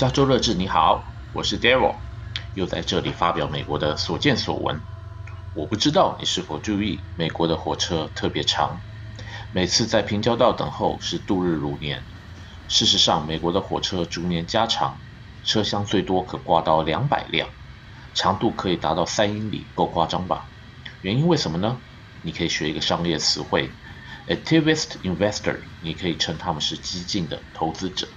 加州乐志，你好，我是 Daryl，又在这里发表美国的所见所闻。我不知道你是否注意，美国的火车特别长，每次在平交道等候是度日如年。事实上，美国的火车逐年加长，车厢最多可挂到两百辆，长度可以达到三英里，够夸张吧？原因为什么呢？你可以学一个商业词汇，activist investor，你可以称他们是激进的投资者。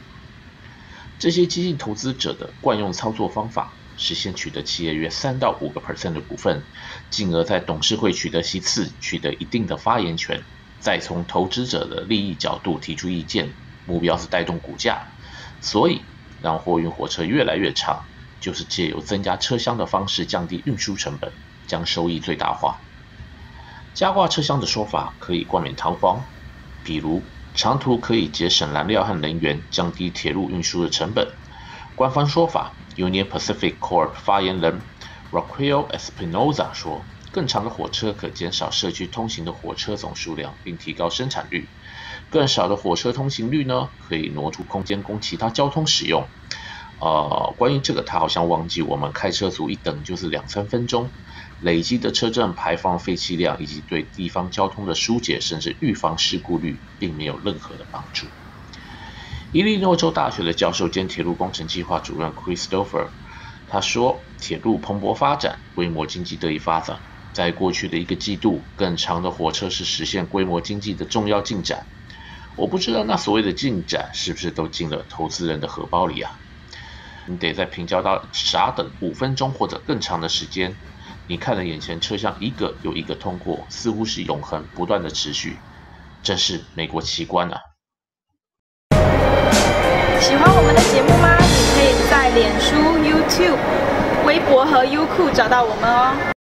这些激进投资者的惯用操作方法是先取得企业约三到五个 percent 的股份，进而在董事会取得席次，取得一定的发言权，再从投资者的利益角度提出意见，目标是带动股价。所以，让货运火车越来越长，就是借由增加车厢的方式降低运输成本，将收益最大化。加挂车厢的说法可以冠冕堂皇，比如。长途可以节省燃料和能源，降低铁路运输的成本。官方说法，Union Pacific Corp 发言人 Raquel Espinoza 说，更长的火车可减少社区通行的火车总数量，并提高生产率。更少的火车通行率呢，可以挪出空间供其他交通使用。呃，关于这个，他好像忘记我们开车族一等就是两三分钟。累积的车阵排放废气量以及对地方交通的疏解甚至预防事故率，并没有任何的帮助。伊利诺州大学的教授兼铁路工程计划主任 Christopher，他说：“铁路蓬勃发展，规模经济得以发展。在过去的一个季度，更长的火车是实现规模经济的重要进展。我不知道那所谓的进展是不是都进了投资人的荷包里啊？你得在平交道傻等五分钟或者更长的时间。”你看着眼前车厢一个又一个通过，似乎是永恒不断的持续，真是美国奇观啊！喜欢我们的节目吗？你可以在脸书、YouTube、微博和优酷找到我们哦。